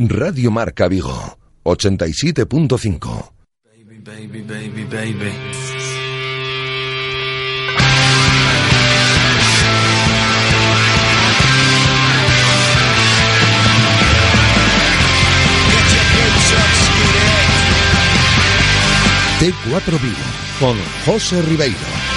Radio Marca Vigo, 87.5. Baby, baby, baby, baby. T4 Vigo, con José Ribeiro.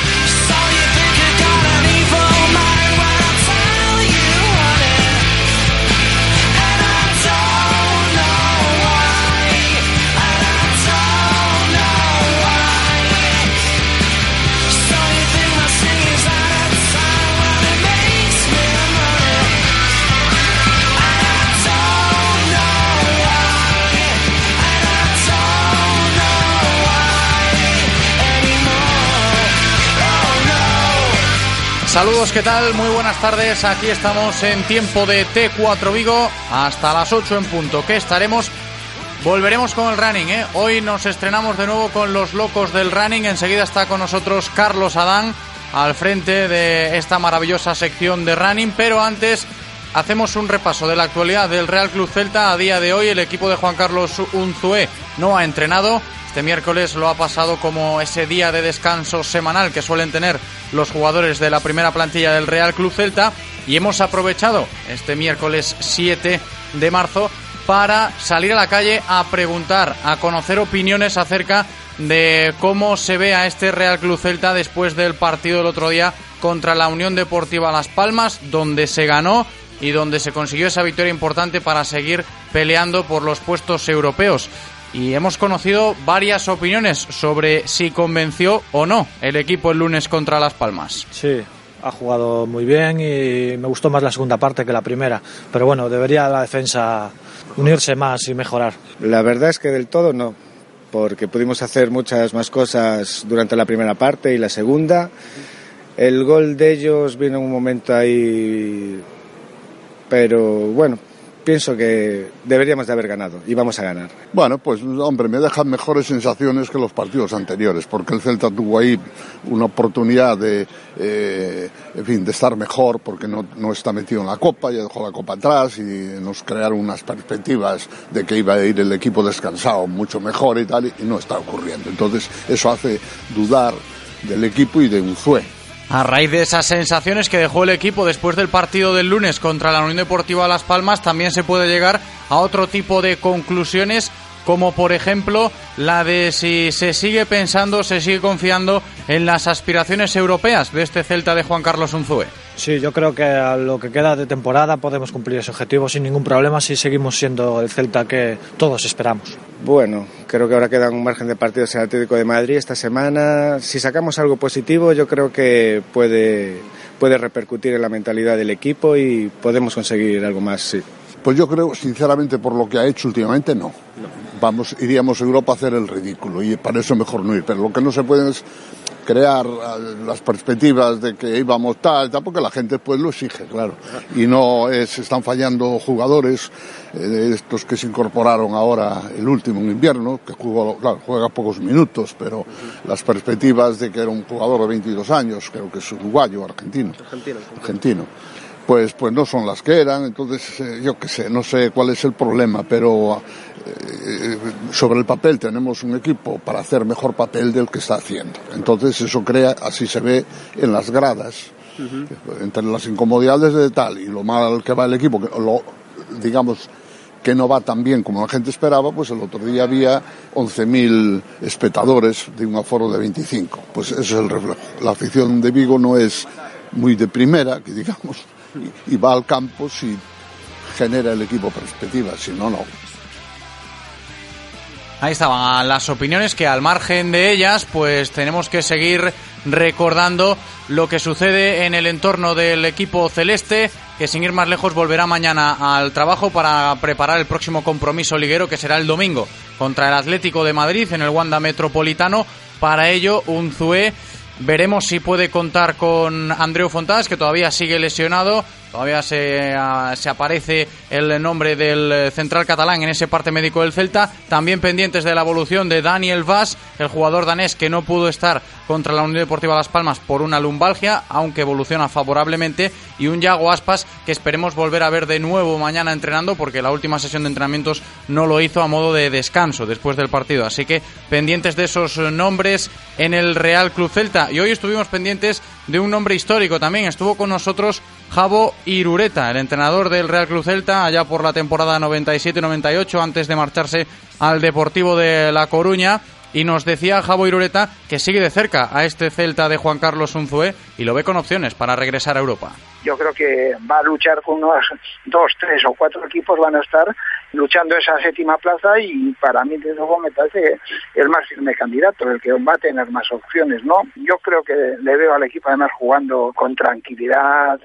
Saludos, ¿qué tal? Muy buenas tardes. Aquí estamos en tiempo de T4 Vigo hasta las 8 en punto. Que estaremos. Volveremos con el running, ¿eh? Hoy nos estrenamos de nuevo con los locos del running. Enseguida está con nosotros Carlos Adán al frente de esta maravillosa sección de running. Pero antes hacemos un repaso de la actualidad del Real Club Celta. A día de hoy el equipo de Juan Carlos Unzué no ha entrenado. Este miércoles lo ha pasado como ese día de descanso semanal que suelen tener los jugadores de la primera plantilla del Real Club Celta y hemos aprovechado este miércoles 7 de marzo para salir a la calle a preguntar, a conocer opiniones acerca de cómo se ve a este Real Club Celta después del partido del otro día contra la Unión Deportiva Las Palmas, donde se ganó y donde se consiguió esa victoria importante para seguir peleando por los puestos europeos y hemos conocido varias opiniones sobre si convenció o no el equipo el lunes contra Las Palmas. Sí, ha jugado muy bien y me gustó más la segunda parte que la primera, pero bueno, debería la defensa unirse más y mejorar. La verdad es que del todo no, porque pudimos hacer muchas más cosas durante la primera parte y la segunda. El gol de ellos vino en un momento ahí, pero bueno, pienso que deberíamos de haber ganado y vamos a ganar. Bueno, pues hombre, me dejan mejores sensaciones que los partidos anteriores, porque el Celta tuvo ahí una oportunidad de, eh, en fin, de estar mejor, porque no, no está metido en la Copa, ya dejó la Copa atrás y nos crearon unas perspectivas de que iba a ir el equipo descansado mucho mejor y tal, y no está ocurriendo. Entonces, eso hace dudar del equipo y de un Unzué. A raíz de esas sensaciones que dejó el equipo después del partido del lunes contra la Unión Deportiva Las Palmas, también se puede llegar a otro tipo de conclusiones, como por ejemplo la de si se sigue pensando, se sigue confiando en las aspiraciones europeas de este Celta de Juan Carlos Unzué. Sí, yo creo que a lo que queda de temporada podemos cumplir ese objetivo sin ningún problema si seguimos siendo el Celta que todos esperamos. Bueno, creo que ahora queda un margen de partidos en el Atlético de Madrid esta semana. Si sacamos algo positivo, yo creo que puede, puede repercutir en la mentalidad del equipo y podemos conseguir algo más, sí. Pues yo creo, sinceramente, por lo que ha hecho últimamente, no. Vamos, iríamos a Europa a hacer el ridículo y para eso mejor no ir. Pero lo que no se puede es crear las perspectivas de que íbamos tal, tal, porque la gente pues lo exige, claro. Y no es, están fallando jugadores, eh, estos que se incorporaron ahora el último en invierno, que jugó, claro, juega pocos minutos, pero las perspectivas de que era un jugador de 22 años, creo que es uruguayo, argentino. Argentino. Argentino. Pues, pues no son las que eran, entonces eh, yo qué sé, no sé cuál es el problema, pero sobre el papel tenemos un equipo para hacer mejor papel del que está haciendo. Entonces eso crea, así se ve en las gradas, entre las incomodidades de tal y lo mal que va el equipo, que lo, digamos que no va tan bien como la gente esperaba, pues el otro día había 11.000 espectadores de un aforo de 25. Pues ese es el reflejo. La afición de Vigo no es muy de primera, que digamos, y, y va al campo si genera el equipo perspectiva, si no, no. Ahí estaban las opiniones que al margen de ellas, pues tenemos que seguir recordando lo que sucede en el entorno del equipo celeste, que sin ir más lejos volverá mañana al trabajo para preparar el próximo compromiso liguero que será el domingo contra el Atlético de Madrid en el Wanda Metropolitano. Para ello, un Zue Veremos si puede contar con Andreu Fontás, que todavía sigue lesionado. Todavía se, ah, se, aparece el nombre del central catalán en ese parte médico del Celta. También pendientes de la evolución de Daniel Vaz, el jugador danés que no pudo estar contra la Unión Deportiva Las Palmas por una lumbalgia, aunque evoluciona favorablemente. Y un Yago Aspas que esperemos volver a ver de nuevo mañana entrenando, porque la última sesión de entrenamientos no lo hizo a modo de descanso después del partido. Así que pendientes de esos nombres en el Real Club Celta. Y hoy estuvimos pendientes de un nombre histórico también. Estuvo con nosotros Javo Irureta, el entrenador del Real Club Celta, allá por la temporada 97-98, antes de marcharse al Deportivo de La Coruña. Y nos decía Javo Irureta que sigue de cerca a este Celta de Juan Carlos Unzué y lo ve con opciones para regresar a Europa. Yo creo que va a luchar con unos dos, tres o cuatro equipos, van a estar luchando esa séptima plaza y para mí desde luego me parece el más firme candidato, el que va a tener más opciones, ¿no? Yo creo que le veo al equipo además jugando con tranquilidad,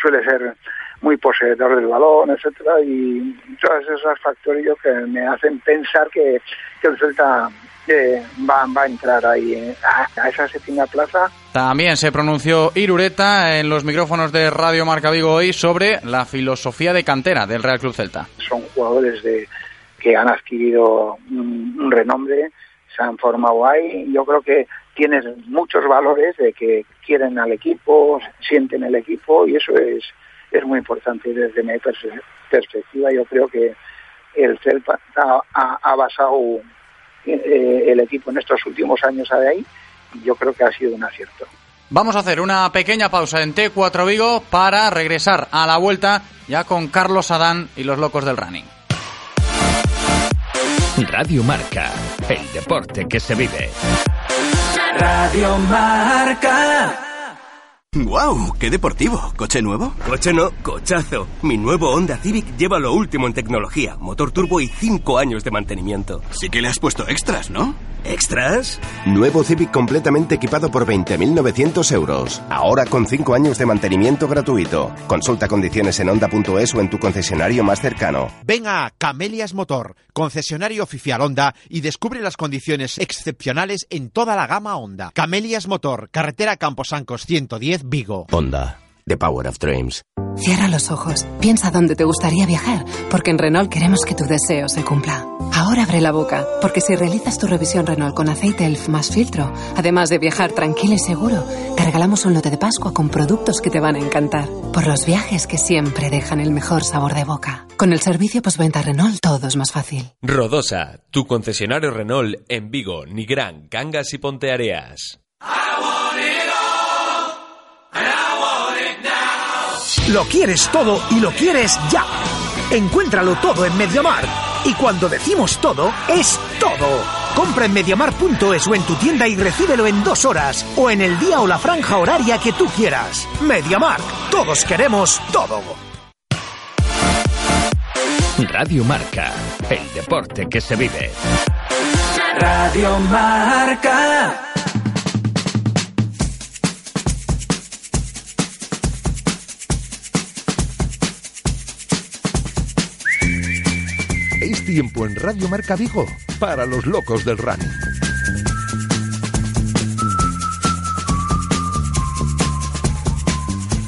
suele ser muy poseedor del balón, etcétera, y todos esos factores que me hacen pensar que, que el Celta va, va, a entrar ahí eh, a, esa séptima plaza. También se pronunció Irureta en los micrófonos de Radio Marca Vigo hoy sobre la filosofía de cantera del Real Club Celta. Son jugadores de, que han adquirido un, renombre, se han formado ahí. Yo creo que tienen muchos valores de que quieren al equipo, sienten el equipo y eso es, es muy importante desde mi perspectiva. Yo creo que el Celta ha, ha basado eh, el equipo en estos últimos años de ahí y yo creo que ha sido un acierto. Vamos a hacer una pequeña pausa en T4 Vigo para regresar a la vuelta ya con Carlos Adán y los locos del running. Radio Marca, el deporte que se vive. Radio Marca. ¡Wow! ¡Qué deportivo! ¿Coche nuevo? Coche no, cochazo. Mi nuevo Honda Civic lleva lo último en tecnología, motor turbo y 5 años de mantenimiento. Sí que le has puesto extras, ¿no? ¿Extras? Nuevo Civic completamente equipado por 20.900 euros. Ahora con 5 años de mantenimiento gratuito. Consulta condiciones en Honda.es o en tu concesionario más cercano. Ven a Camelias Motor, concesionario oficial Honda, y descubre las condiciones excepcionales en toda la gama Honda. Camelias Motor, carretera Camposancos 110 Vigo. Honda. The Power of Dreams. Cierra los ojos, piensa dónde te gustaría viajar, porque en Renault queremos que tu deseo se cumpla. Ahora abre la boca, porque si realizas tu revisión Renault con aceite ELF más filtro, además de viajar tranquilo y seguro, te regalamos un lote de Pascua con productos que te van a encantar. Por los viajes que siempre dejan el mejor sabor de boca. Con el servicio postventa Renault todo es más fácil. Rodosa, tu concesionario Renault en Vigo, Nigrán, Cangas y Ponteareas. Lo quieres todo y lo quieres ya. Encuéntralo todo en Mediamar. Y cuando decimos todo, es todo. Compra en mediamar.es o en tu tienda y recíbelo en dos horas. O en el día o la franja horaria que tú quieras. Mediamar. Todos queremos todo. Radio Marca. El deporte que se vive. Radio Marca. Tiempo en Radio Marca Vigo para los locos del running.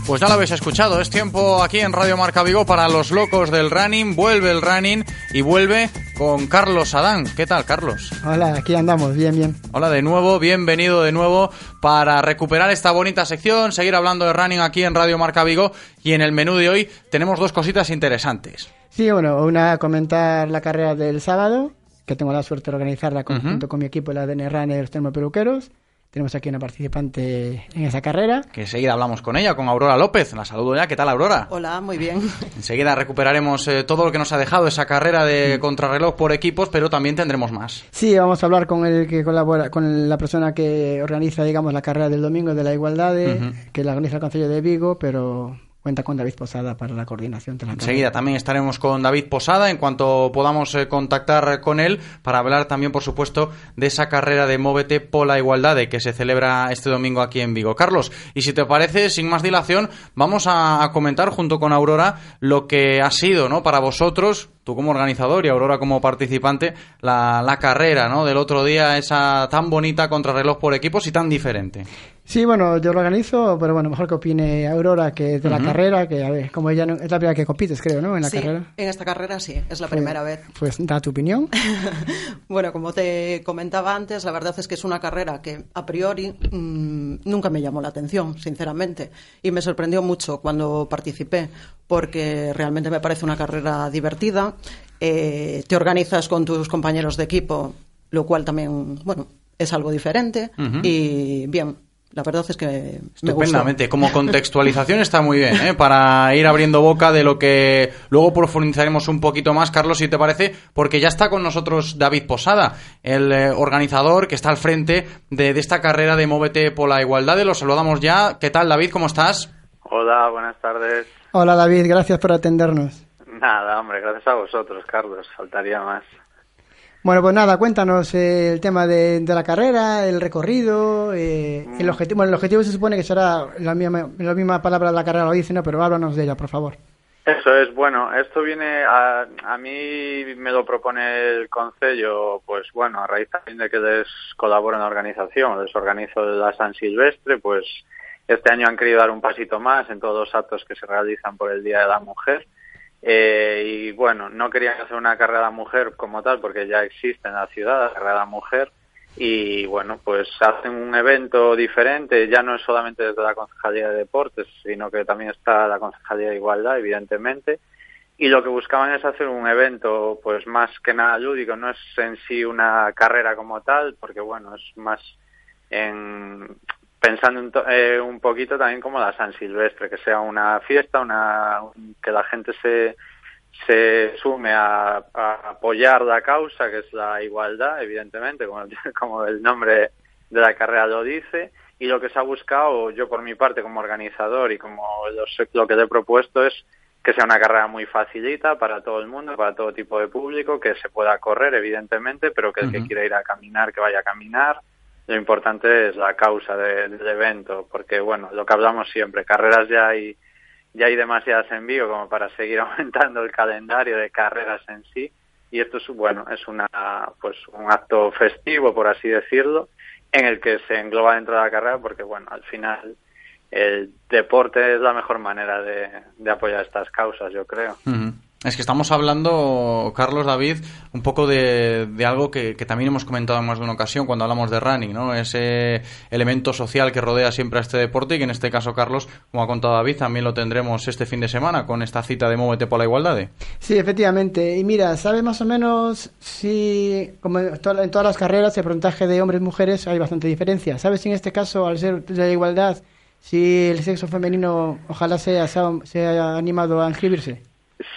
Pues ya lo habéis escuchado, es tiempo aquí en Radio Marca Vigo para los locos del running, vuelve el running y vuelve con Carlos Adán. ¿Qué tal, Carlos? Hola, aquí andamos, bien, bien. Hola de nuevo, bienvenido de nuevo para recuperar esta bonita sección, seguir hablando de running aquí en Radio Marca Vigo y en el menú de hoy tenemos dos cositas interesantes. Sí, bueno, una comentar la carrera del sábado, que tengo la suerte de organizarla junto con mi equipo, la DN Runners Termopeluqueros. Tenemos aquí una participante en esa carrera. Que enseguida hablamos con ella, con Aurora López. La saludo ya. ¿Qué tal, Aurora? Hola, muy bien. Enseguida recuperaremos eh, todo lo que nos ha dejado esa carrera de contrarreloj por equipos, pero también tendremos más. Sí, vamos a hablar con el que colabora, con la persona que organiza, digamos, la carrera del domingo de la igualdad, que la organiza el Consejo de Vigo, pero cuenta con David Posada para la coordinación de la Enseguida también estaremos con David Posada en cuanto podamos eh, contactar con él para hablar también, por supuesto, de esa carrera de Móvete por la Igualdad que se celebra este domingo aquí en Vigo. Carlos, y si te parece, sin más dilación, vamos a, comentar junto con Aurora lo que ha sido ¿no? para vosotros tú como organizador y Aurora como participante, la, carrera del otro día, esa tan bonita contrarreloj por equipos y tan diferente. Sí, bueno, yo lo organizo, pero bueno, mejor que opine Aurora que es de la carrera, que a ver, como ella no- es la primera que compites, creo, ¿no? En la sí, carrera. en esta carrera sí, es la Pues- primera vez. Pues da tu opinión. Bueno, como te comentaba antes, la verdad es que es una carrera que a priori mm, nunca me llamó la atención, sinceramente, y me sorprendió mucho cuando participé, porque realmente me parece una carrera divertida. eh, te organizas con tus compañeros de equipo, lo cual también, bueno, es algo diferente y bien. La verdad es que me gustó. Estupendamente, como contextualización está muy bien, ¿eh? para ir abriendo boca de lo que luego profundizaremos un poquito más, Carlos, si te parece, porque ya está con nosotros David Posada, el eh, organizador que está al frente de, de esta carrera de Móvete por la Igualdad. Lo saludamos ya. ¿Qué tal, David? ¿Cómo estás? Hola, buenas tardes. Hola David, gracias por atendernos. Nada, hombre, gracias a vosotros, Carlos. Faltaría más. Bueno, pues nada, cuéntanos eh, el tema de, de la carrera, el recorrido, eh, el objetivo. Bueno, el objetivo se supone que será la misma, la misma palabra de la carrera lo dice, ¿no? Pero háblanos de ella, por favor. Eso es, bueno, esto viene a, a mí me lo propone el Concello, pues bueno, a raíz también de que les colaboro en la organización, les organizo la San Silvestre, pues este año han querido dar un pasito más en todos los actos que se realizan por el Día de la Mujer. Eh, y bueno, no querían hacer una carrera mujer como tal, porque ya existe en la ciudad la carrera mujer. Y bueno, pues hacen un evento diferente, ya no es solamente desde la Concejalía de Deportes, sino que también está la Concejalía de Igualdad, evidentemente. Y lo que buscaban es hacer un evento, pues más que nada lúdico, no es en sí una carrera como tal, porque bueno, es más en pensando en to- eh, un poquito también como la San Silvestre, que sea una fiesta, una que la gente se se sume a, a apoyar la causa, que es la igualdad, evidentemente, como, como el nombre de la carrera lo dice, y lo que se ha buscado, yo por mi parte como organizador y como los- lo que le he propuesto es que sea una carrera muy facilita para todo el mundo, para todo tipo de público, que se pueda correr, evidentemente, pero que el que quiera ir a caminar, que vaya a caminar. Lo importante es la causa de- del evento, porque, bueno, lo que hablamos siempre, carreras ya hay, ya hay demasiadas en vivo como para seguir aumentando el calendario de carreras en sí. Y esto es, bueno, es una, pues, un acto festivo, por así decirlo, en el que se engloba dentro de la carrera, porque, bueno, al final el deporte es la mejor manera de, apoyar estas causas, yo creo. Ujú. Es que estamos hablando, Carlos David, un poco de, algo que, también hemos comentado en más de una ocasión cuando hablamos de running, ¿no? Ese elemento social que rodea siempre a este deporte y que en este caso, Carlos, como ha contado David, también lo tendremos este fin de semana con esta cita de Móvete por la Igualdad. Sí, efectivamente. Y mira, ¿sabes más o menos si, como en to- en todas las carreras, el porcentaje de hombres y mujeres hay bastante diferencia? ¿Sabes si en este caso, al ser de la igualdad, si el sexo femenino ojalá sea, se ha, se ha animado a inscribirse?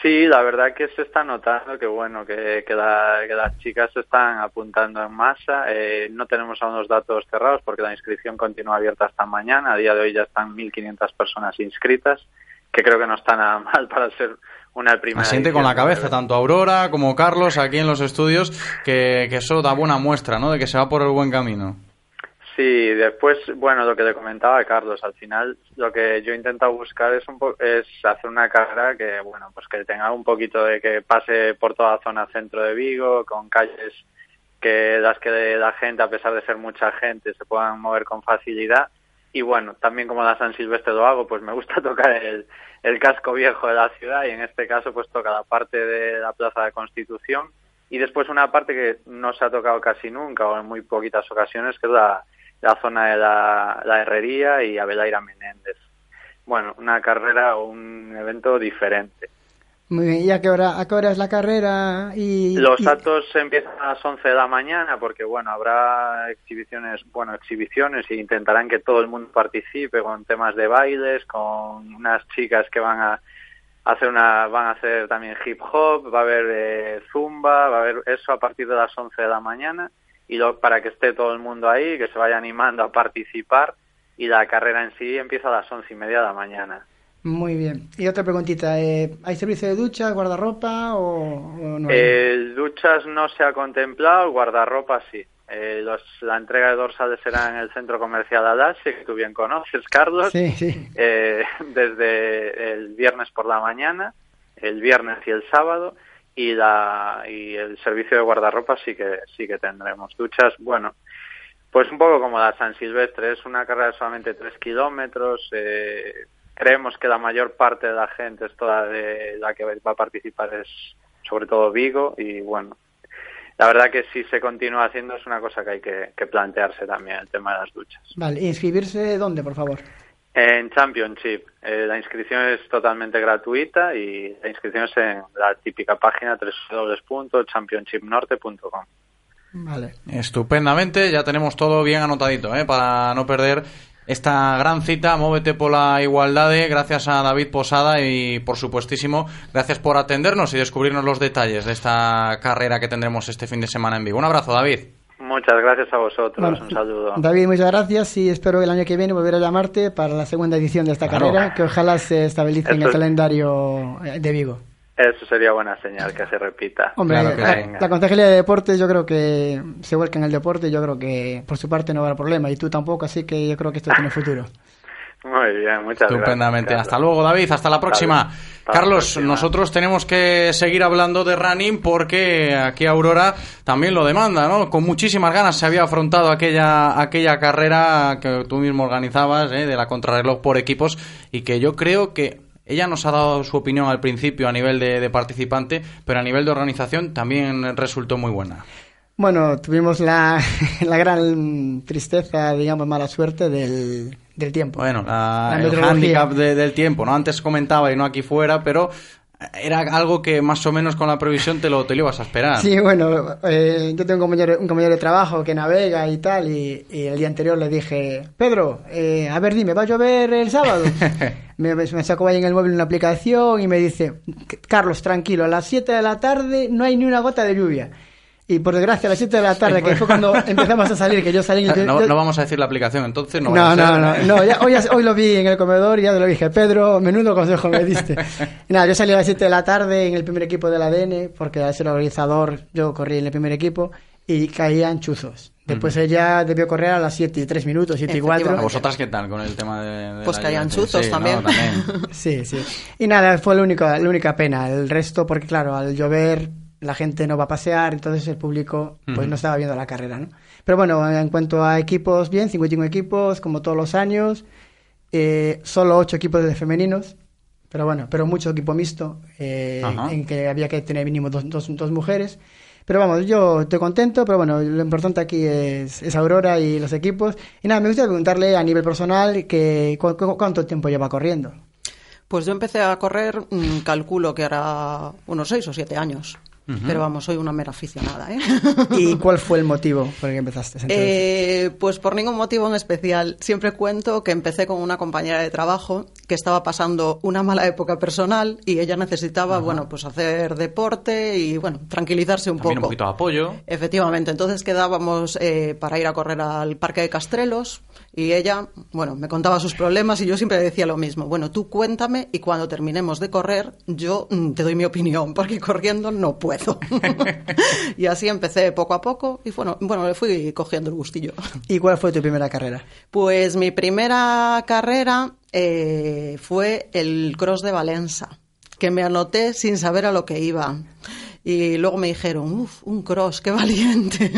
Sí, la verdad que se está notando que bueno que, que, la- que las chicas se están apuntando en masa. Eh, no tenemos aún los datos cerrados porque la inscripción continúa abierta hasta mañana. A día de hoy ya están 1.500 personas inscritas, que creo que no está nada mal para ser una primera. Asiente con la cabeza, tanto Aurora como Carlos aquí en los estudios, que, que eso da buena muestra, ¿no? De que se va por el buen camino. Sí, después, bueno, lo que le comentaba Carlos, al final lo que yo he intentado buscar es un po- es hacer una carrera que, bueno, pues que tenga un poquito de que pase por toda la zona centro de Vigo, con calles que las que la gente, a pesar de ser mucha gente, se puedan mover con facilidad. Y bueno, también como la San Silvestre lo hago, pues me gusta tocar el, el casco viejo de la ciudad y en este caso pues toca la parte de la Plaza de Constitución y después una parte que no se ha tocado casi nunca o en muy poquitas ocasiones, que es la, la zona de la, la Herrería y Abelaira Menéndez. Bueno, una carrera o un evento diferente. Muy bien, ¿y a qué hora, a qué hora es la carrera? Y, Los y- actos empiezan a las 11 de la mañana porque, bueno, habrá exhibiciones, bueno, exhibiciones y intentarán que todo el mundo participe con temas de bailes, con unas chicas que van a hacer una, van a hacer también hip hop, va a haber eh, zumba, va a haber eso a partir de las 11 de la mañana y lo, para que esté todo el mundo ahí, que se vaya animando a participar y la carrera en sí empieza a las once y media de la mañana. Muy bien. Y otra preguntita, eh, ¿hay servicio de ducha, guardarropa o, o no? hay? El duchas no se ha contemplado, guardarropa sí. Eh, los- la entrega de dorsales será en el centro comercial Alasia, que tú bien conoces, Carlos, Sí, sí. eh, desde el viernes por la mañana, el viernes y el sábado, y la y el servicio de guardarropa sí que sí que tendremos duchas. Bueno, pues un poco como la San Silvestre, es una carrera de solamente tres kilómetros. eh, creemos que la mayor parte de la gente, es toda de la que va a participar, es sobre todo Vigo y bueno, la verdad que si se continúa haciendo es una cosa que hay que, plantearse también, el tema de las duchas. Vale, ¿inscribirse dónde, por favor? En Championship, eh, la inscripción es totalmente gratuita y la inscripción es en la típica página www.championshipnorte.com. Vale. Estupendamente, ya tenemos todo bien anotadito, ¿eh? para no perder esta gran cita. Móvete por la igualdad. Gracias a David Posada y, por supuestísimo, gracias por atendernos y descubrirnos los detalles de esta carrera que tendremos este fin de semana en Vigo. Un abrazo, David. Muchas gracias a vosotros, Bueno, un saludo. David, muchas gracias y espero el año que viene volver a llamarte para la segunda edición de esta Claro. carrera, que ojalá se estabilice en el calendario de Vigo. Eso sería buena señal que se repita. Hombre, la, la Concejalía de Deportes yo creo que se vuelca en el deporte, yo creo que por su parte no habrá problema y tú tampoco, así que yo creo que esto tiene futuro. Muy bien, muchas Estupendamente. gracias. Hasta luego, David. Hasta la próxima. Hasta la Carlos, próxima. nosotros tenemos que seguir hablando de running porque aquí Aurora también lo demanda, ¿no? Con muchísimas ganas se había afrontado aquella, aquella carrera que tú mismo organizabas, ¿eh? de la contrarreloj por equipos, y que yo creo que ella nos ha dado su opinión al principio a nivel de, de participante, pero a nivel de organización también resultó muy buena. Bueno, tuvimos la, la gran tristeza, digamos, mala suerte del, del tiempo. Bueno, la- La el hándicap de- del tiempo, ¿no? Antes comentaba y no aquí fuera, pero era algo que más o menos con la previsión te lo, te lo ibas a esperar. Sí, bueno, eh, yo tengo un compañero, un compañero de trabajo que navega y tal, y, y el día anterior le dije, Pedro, eh, a ver, dime, ¿va a llover el sábado? me, me sacó ahí en el móvil una aplicación y me dice, Carlos, tranquilo, a las 7 de la tarde no hay ni una gota de lluvia. Y por desgracia, a las 7 de la tarde, que fue cuando empezamos a salir, que yo salí... yo- No, yo- no vamos a decir la aplicación, entonces no. no, no, no, no, ya- hoy, hoy lo vi en el comedor y ya te lo dije, Pedro, menudo consejo me diste. Nada, yo salí a las 7 de la tarde en el primer equipo del ADN, porque al ser organizador yo corrí en el primer equipo y caían chuzos. Después ella debió correr a las 7 y 3 minutos, 7 y 4. ¿A vosotras qué tal con el tema de, de Pues caían chuzos Sí, ¿no? también. Sí, sí. Y nada, fue la única, la única pena. El resto, porque claro, al llover la gente no va a pasear, entonces el público pues no estaba viendo la carrera, ¿no? Pero bueno, en cuanto a equipos, bien, 51 equipos, como todos los años, eh, solo 8 equipos de femeninos, pero bueno, pero mucho equipo mixto, eh, en que había que tener mínimo dos, dos, dos mujeres. Pero vamos, yo estoy contento, pero bueno, lo importante aquí es, es Aurora y los equipos. Y nada, me gustaría preguntarle a nivel personal que cu- cu- cuánto tiempo lleva corriendo. Pues yo empecé a correr, mm, calculo que hará unos seis o siete años. Pero vamos, soy una mera aficionada, ¿eh? ¿Y cuál fue el motivo por el que empezaste? Eh, pues por ningún motivo en especial. Siempre cuento que empecé con una compañera de trabajo que estaba pasando una mala época personal y ella necesitaba, bueno, pues hacer deporte y, bueno, tranquilizarse un También un poco. poquito de apoyo. Efectivamente, entonces quedábamos eh, para ir a correr al Parque de Castrelos y ella, bueno, me contaba sus problemas y yo siempre le decía lo mismo. Bueno, tú cuéntame y cuando terminemos de correr yo mm, te doy mi opinión porque corriendo no puedo. y así empecé poco a poco y bueno, bueno, le fui cogiendo el gustillo. ¿Y cuál fue tu primera carrera? Pues mi primera carrera eh, fue el Cross de Valença, que me anoté sin saber a lo que iba. Y luego me dijeron, uff, un cross, qué valiente.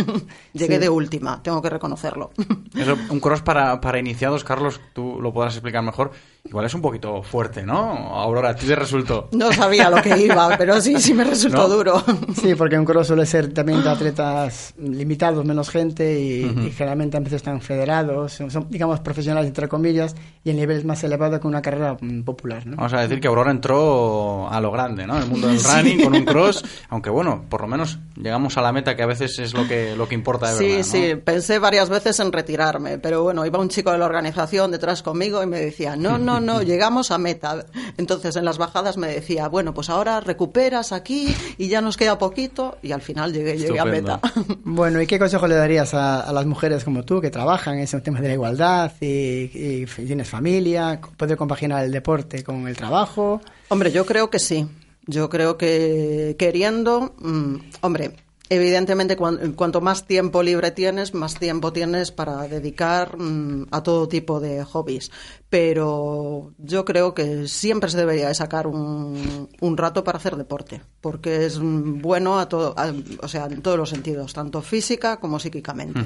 Llegué Sí. de última, tengo que reconocerlo. Eso, un cross para, para iniciados, Carlos, tú lo podrás explicar mejor. Igual es un poquito fuerte, ¿no? Aurora, ¿a ti te resultó? No sabía lo que iba, pero sí, sí me resultó ¿No? duro. Sí, porque un cross suele ser también de atletas limitados, menos gente, y, generalmente a veces están federados, son, son, digamos, profesionales, entre comillas, y el nivel es más elevado que una carrera mm, popular, ¿no? Vamos a decir que Aurora entró a lo grande, ¿no? En el mundo del running con un cross, aunque bueno, por lo menos Llegamos a la meta que a veces es lo que, lo que importa de sí, verdad. ¿no? Sí, pensé varias veces en retirarme, pero bueno, iba un chico de la organización detrás conmigo y me decía, no, no, no, llegamos a meta. Entonces en las bajadas me decía, bueno, pues ahora recuperas aquí y ya nos queda poquito y al final llegué, llegué a meta. Bueno, ¿y qué consejo le darías a, a, las mujeres como tú que trabajan en ese tema de la igualdad y, y tienes familia? ¿Puede compaginar el deporte con el trabajo? Hombre, yo creo que sí. Yo creo que queriendo, mmm, hombre, evidentemente cu cuanto más tiempo libre tienes, más tiempo tienes para dedicar mmm, a todo tipo de hobbies. Pero yo creo que siempre se debería sacar un, rato para hacer deporte, porque es bueno a todo, a, o sea, en todos los sentidos, tanto física como psíquicamente.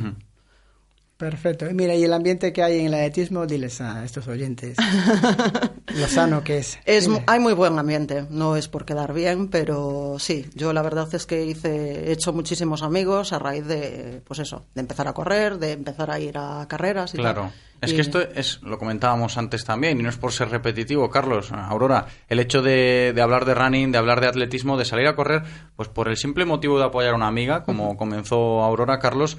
Perfecto. Mira, y el ambiente que hay en el atletismo, diles a estos oyentes lo sano que es. es hay muy buen ambiente, no es por quedar bien, pero sí, yo la verdad es que hice, he hecho muchísimos amigos a raíz de, pues eso, de empezar a correr, de empezar a ir a carreras y Claro. Tal. Es y... que esto es, lo comentábamos antes también, y no es por ser repetitivo, Carlos, Aurora, el hecho de, de, hablar de running, de hablar de atletismo, de salir a correr, pues por el simple motivo de apoyar a una amiga, como comenzó Aurora, Carlos,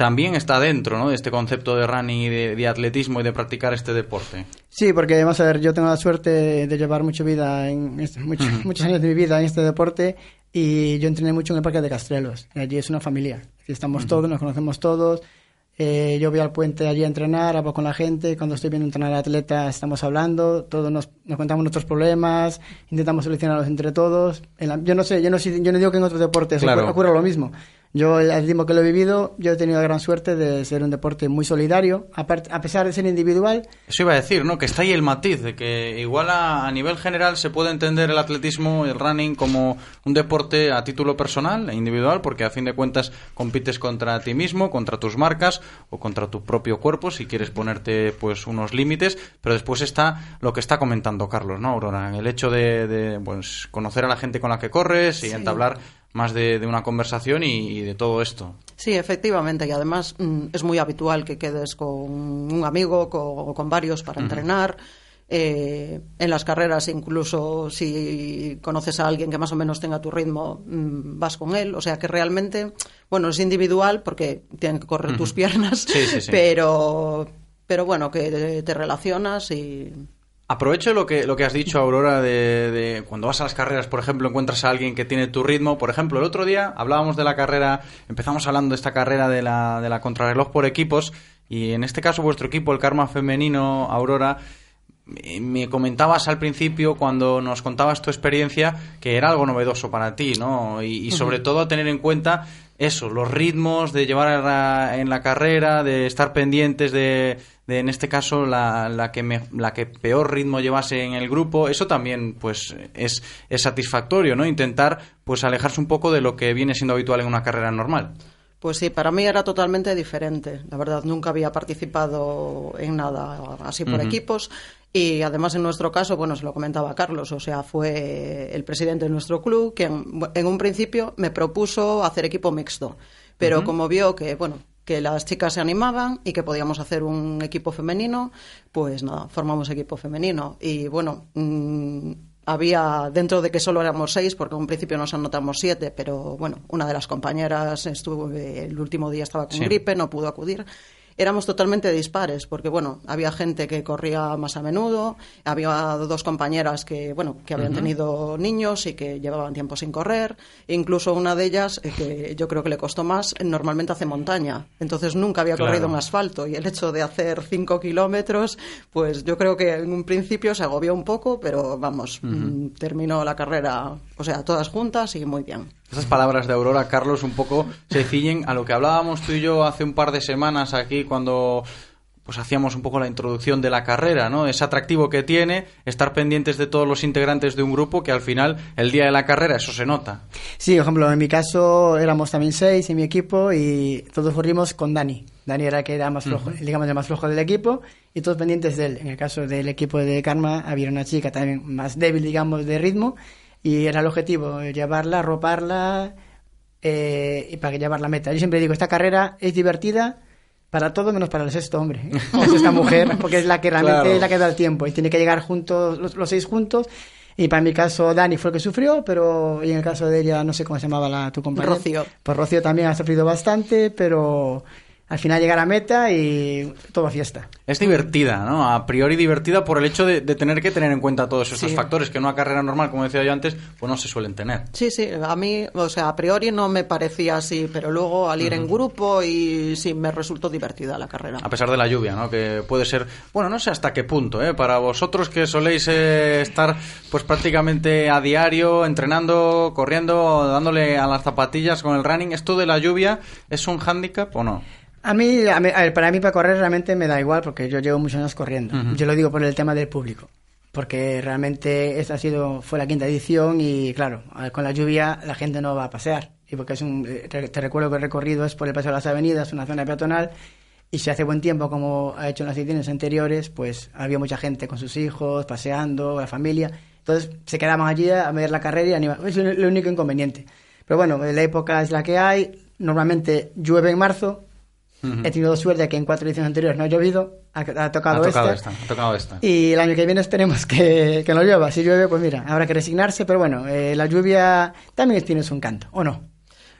también está dentro ¿no? de este concepto de running y de, de, atletismo y de practicar este deporte. Sí, porque vamos a ver, yo tengo la suerte de llevar mucha vida, en este, mucho, muchos años de mi vida en este deporte y yo entrené mucho en el Parque de Castrelos. Allí es una familia, aquí estamos uh -huh. todos, nos conocemos todos. Eh, yo voy al puente allí a entrenar, hablo con la gente, cuando estoy viendo entrenar a atleta estamos hablando, todos nos, nos contamos nuestros problemas, intentamos solucionarlos entre todos. Yo no sé, yo no, yo no digo que en otros deportes claro. ocurra lo mismo. Yo, el atletismo que lo he vivido, yo he tenido la gran suerte de ser un deporte muy solidario, a, a, pesar de ser individual. Eso iba a decir, ¿no? Que está ahí el matiz, de que igual a, a, nivel general se puede entender el atletismo, el running, como un deporte a título personal e individual, porque a fin de cuentas compites contra ti mismo, contra tus marcas o contra tu propio cuerpo, si quieres ponerte pues unos límites, pero después está lo que está comentando Carlos, ¿no, Aurora? El hecho de, de pues, conocer a la gente con la que corres y sí. entablar más de, de una conversación y, y, de todo esto. Sí, efectivamente, y además mm, es muy habitual que quedes con un amigo con, o con varios para uh -huh. entrenar. Eh, en las carreras, incluso si conoces a alguien que más o menos tenga tu ritmo, mmm, vas con él. O sea que realmente, bueno, es individual porque tienen que correr uh -huh. tus piernas, sí, sí, sí. pero pero bueno, que te relacionas y Aprovecho lo que, lo que has dicho, Aurora, de, de, cuando vas a las carreras, por ejemplo, encuentras a alguien que tiene tu ritmo. Por ejemplo, el otro día hablábamos de la carrera, empezamos hablando de esta carrera de la, de la contrarreloj por equipos, y en este caso vuestro equipo, el Karma Femenino, Aurora, me comentabas al principio, cuando nos contabas tu experiencia, que era algo novedoso para ti, ¿no? Y, y sobre todo tener en cuenta eso, los ritmos de llevar en la carrera, de estar pendientes de, de en este caso, la, la, que me, la que peor ritmo llevase en el grupo, eso también pues es, es satisfactorio, ¿no? Intentar pues alejarse un poco de lo que viene siendo habitual en una carrera normal. Pues sí, para mí era totalmente diferente. La verdad, nunca había participado en nada así por uh -huh. equipos. Y además, en nuestro caso, bueno, se lo comentaba Carlos, o sea, fue el presidente de nuestro club que en, en un principio me propuso hacer equipo mixto. Pero uh -huh. como vio que, bueno, que las chicas se animaban y que podíamos hacer un equipo femenino, pues nada, formamos equipo femenino. Y bueno, mmm, había, dentro de que solo éramos seis, porque en un principio nos anotamos siete, pero bueno, una de las compañeras estuvo, el último día estaba con sí. gripe, no pudo acudir éramos totalmente dispares, porque bueno, había gente que corría más a menudo, había dos compañeras que, bueno, que habían uh -huh. tenido niños y que llevaban tiempo sin correr, e incluso una de ellas, eh, que yo creo que le costó más, normalmente hace montaña, entonces nunca había claro. corrido en asfalto, y el hecho de hacer cinco kilómetros, pues yo creo que en un principio se agobió un poco, pero vamos, uh -huh. terminó la carrera, o sea, todas juntas y muy bien. Esas palabras de Aurora, Carlos, un poco se ciñen a lo que hablábamos tú y yo hace un par de semanas aquí cuando pues hacíamos un poco la introducción de la carrera, ¿no? Ese atractivo que tiene, estar pendientes de todos los integrantes de un grupo que al final, el día de la carrera, eso se nota. Sí, por ejemplo, en mi caso éramos también seis en mi equipo y todos corrimos con Dani. Dani era que era más flojo, uh -huh. digamos, el más flojo del equipo y todos pendientes de él. En el caso del equipo de Karma había una chica también más débil, digamos, de ritmo y era el objetivo, llevarla, arroparla eh, y para llevar la meta. Yo siempre digo, esta carrera es divertida para todo menos para el sexto hombre, ¿eh? es esta mujer, porque es la que realmente claro. es la que da el tiempo y tiene que llegar juntos, los, los, seis juntos Y para mi caso, Dani fue el que sufrió, pero y en el caso de ella, no sé cómo se llamaba la, tu compañera. Rocío. Pues Rocío también ha sufrido bastante, pero al final llegar a meta y todo fiesta. Es divertida, ¿no? A priori divertida por el hecho de, de tener que tener en cuenta todos esos Sí. factores que en una carrera normal, como decía yo antes, pues no se suelen tener. Sí, sí, a mí, o sea, a priori no me parecía así, pero luego al ir en grupo y sí, me resultó divertida la carrera. A pesar de la lluvia, ¿no? Que puede ser, bueno, no sé hasta qué punto, ¿eh? Para vosotros que soléis eh, estar pues prácticamente a diario entrenando, corriendo, dándole a las zapatillas con el running, ¿esto de la lluvia es un hándicap o no? A mí, a mí- a ver, para mí para correr realmente me da igual porque yo llevo muchos años corriendo. Ujú. Yo lo digo por el tema del público. Porque realmente esta ha sido, fue la quinta edición y claro, con la lluvia la gente no va a pasear. Y porque es un, eh, te, te recuerdo que el recorrido es por el Paseo de las Avenidas, una zona peatonal, y si hace buen tiempo, como ha hecho en las ediciones anteriores, pues había mucha gente con sus hijos, paseando, la familia. Entonces se quedaban allí a ver la carrera y animar. Es lo único inconveniente. Pero bueno, la época es la que hay. Normalmente llueve en marzo, He tenido suerte que en cuatro ediciones anteriores no ha llovido, ha, ha tocado, ha tocado esta. esta, ha tocado esta. Y el año que viene esperemos que, que no llueva. Si llueve, pues mira, habrá que resignarse, pero bueno, eh, la lluvia también tiene su encanto, ¿o no?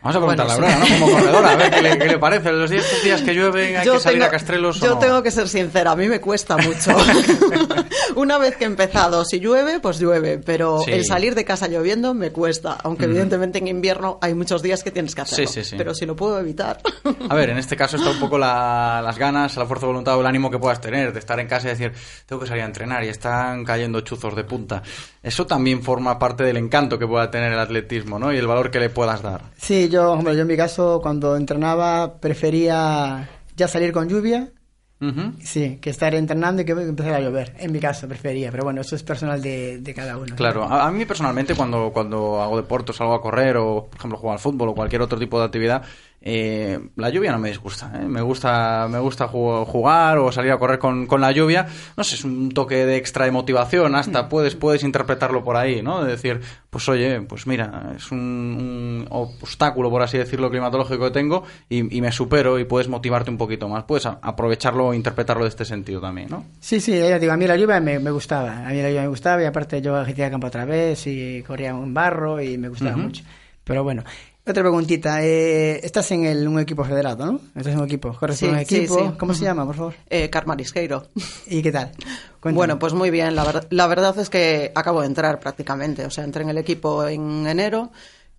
Vamos a preguntarle Bueno, a. ¿no? Como corredora, a ver qué le, qué le parece. Los días, estos días que llueven hay Yo que salir tengo- a Castrelos o Yo no? tengo que ser sincera, a mí me cuesta mucho. Una vez que he empezado, si llueve, pues llueve, pero Sí. el salir de casa lloviendo me cuesta, aunque evidentemente en invierno hay muchos días que tienes que hacerlo. Sí, sí, sí. Pero si lo puedo evitar. A ver, en este caso está un poco la- las ganas, la fuerza de voluntad o el ánimo que puedas tener de estar en casa y decir, tengo que salir a entrenar y están cayendo chuzos de punta. Eso también forma parte del encanto que pueda tener el atletismo, ¿no? Y el valor que le puedas dar. Sí, yo, hombre, yo en mi caso, cuando entrenaba, prefería ya salir con lluvia, sí, que estar entrenando y que empezara a llover. En mi caso, prefería, pero bueno, eso es personal de, de cada uno. Claro, a, a mí personalmente cuando, cuando hago deporte, salgo a correr o, por ejemplo, juego al fútbol o cualquier otro tipo de actividad, eh, la lluvia no me disgusta. ¿eh? Me gusta, me gusta ju- jugar o salir a correr con, con la lluvia. No sé, es un toque de extra de motivación. Hasta puedes, puedes interpretarlo por ahí, ¿no? De decir, pues oye, pues mira, es un, un obstáculo, por así decirlo, climatológico que tengo y, y me supero y puedes motivarte un poquito más. Puedes aprovecharlo e interpretarlo de este sentido también, ¿no? Sí, sí, ya digo, a mí la lluvia me, me gustaba. A mí la lluvia me gustaba y aparte yo hacía campo otra vez y corría en barro y me gustaba mucho. Pero bueno, otra preguntita. Eh, estás en el, un equipo federado, ¿no? Estás en un equipo, corres Sí, sí, equipo. sí. ¿Cómo se llama, por favor? Eh, Carmarisqueiro. ¿Y qué tal? Cuéntame. Bueno, pues muy bien. La, ver- la verdad es que acabo de entrar prácticamente. O sea, entré en el equipo en enero,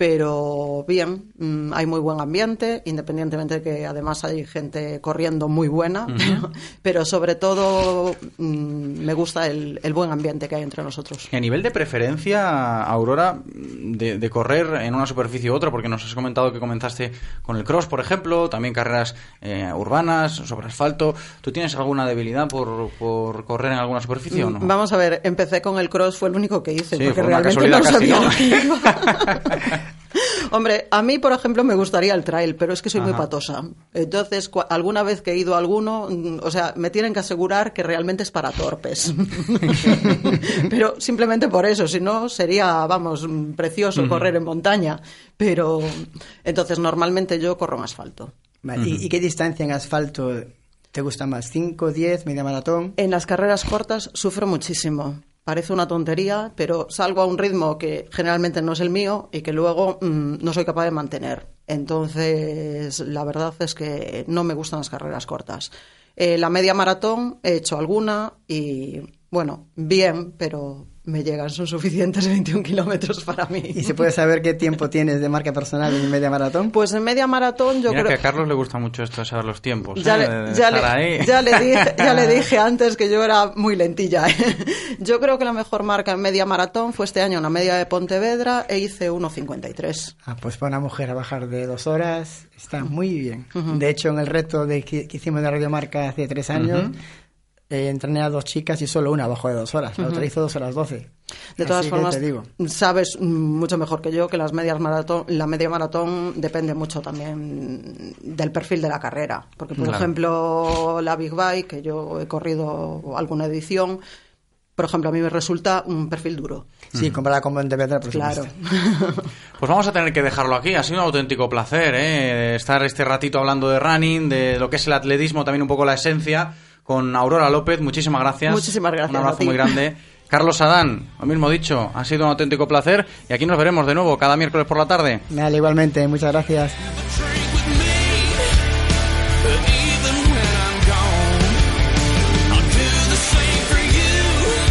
pero bien. mm, hay muy buen ambiente, independientemente de que además hay gente corriendo muy buena. Pero, pero sobre todo mm, me gusta el, el buen ambiente que hay entre nosotros. Y a nivel de preferencia, Aurora, de, de correr en una superficie u otra, porque nos has comentado que comenzaste con el cross, por ejemplo, también carreras eh, urbanas, sobre asfalto. ¿Tú tienes alguna debilidad por, por correr en alguna superficie o no? Mm, Vamos a ver, empecé con el cross, fue el único que hice, Sí, porque realmente no sabía casi. Hombre, a mí, por ejemplo, me gustaría el trail, pero es que soy muy patosa. Entonces, cua- alguna vez que he ido a alguno, mm, o sea, me tienen que asegurar que realmente es para torpes. pero simplemente por eso, si no, sería, vamos, mm, precioso correr en montaña. Pero, entonces, normalmente yo corro en asfalto. Vale, ¿y, y qué distancia en asfalto te gusta más? ¿5, 10, media maratón? En las carreras cortas sufro muchísimo. Parece una tontería, pero salgo a un ritmo que generalmente no es el mío y que luego mm, no soy capaz de mantener. Entonces, la verdad es que no me gustan las carreras cortas. Eh, la media maratón he hecho alguna y, bueno, bien, pero me llegan, son suficientes 21 kilómetros para mí. ¿Y se puede saber qué tiempo tienes de marca personal en media maratón? Pues en media maratón yo Mira creo... que a Carlos le gusta mucho esto de saber los tiempos. Ya ¿eh? le, ya, le, ahí. ya le dije, ya le dije antes que yo era muy lentilla. ¿eh? Yo creo que la mejor marca en media maratón fue este año una media de Pontevedra e hice 1.53. Ah, pues para una mujer a bajar de dos horas está muy bien. De hecho, en el reto de que, que hicimos de Radiomarca hace tres años. Eh, entrené a dos chicas y solo una bajó de dos horas. La otra Ujú. hizo dos horas doce. De todas Así formas, te digo. sabes mucho mejor que yo que las medias maratón, la media maratón depende mucho también del perfil de la carrera. Porque, por Claro. ejemplo, la Big Bike, que yo he corrido alguna edición, por ejemplo, a mí me resulta un perfil duro. Sí, comparada con Pontevedra, por Claro. Pues vamos a tener que dejarlo aquí. Ha sido un auténtico placer ¿eh? estar este ratito hablando de running, de lo que es el atletismo, también un poco la esencia, con Aurora López. Muchísimas gracias. Muchísimas gracias Un abrazo muy grande. Carlos Adán, lo mismo dicho, ha sido un auténtico placer y aquí nos veremos de nuevo cada miércoles por la tarde. Dale, igualmente, muchas gracias.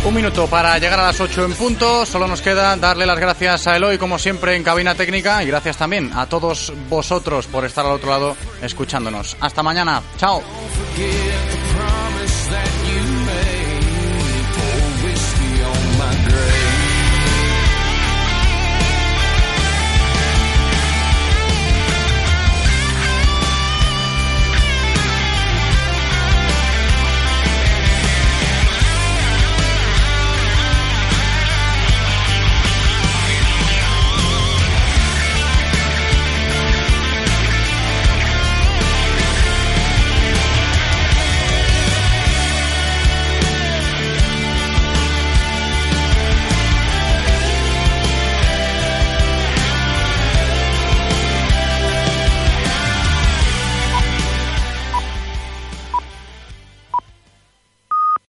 Un minuto para llegar a las 8 en punto. Solo nos queda darle las gracias a Eloy, como siempre, en cabina técnica. Y gracias también a todos vosotros por estar al otro lado escuchándonos. Hasta mañana. Chao.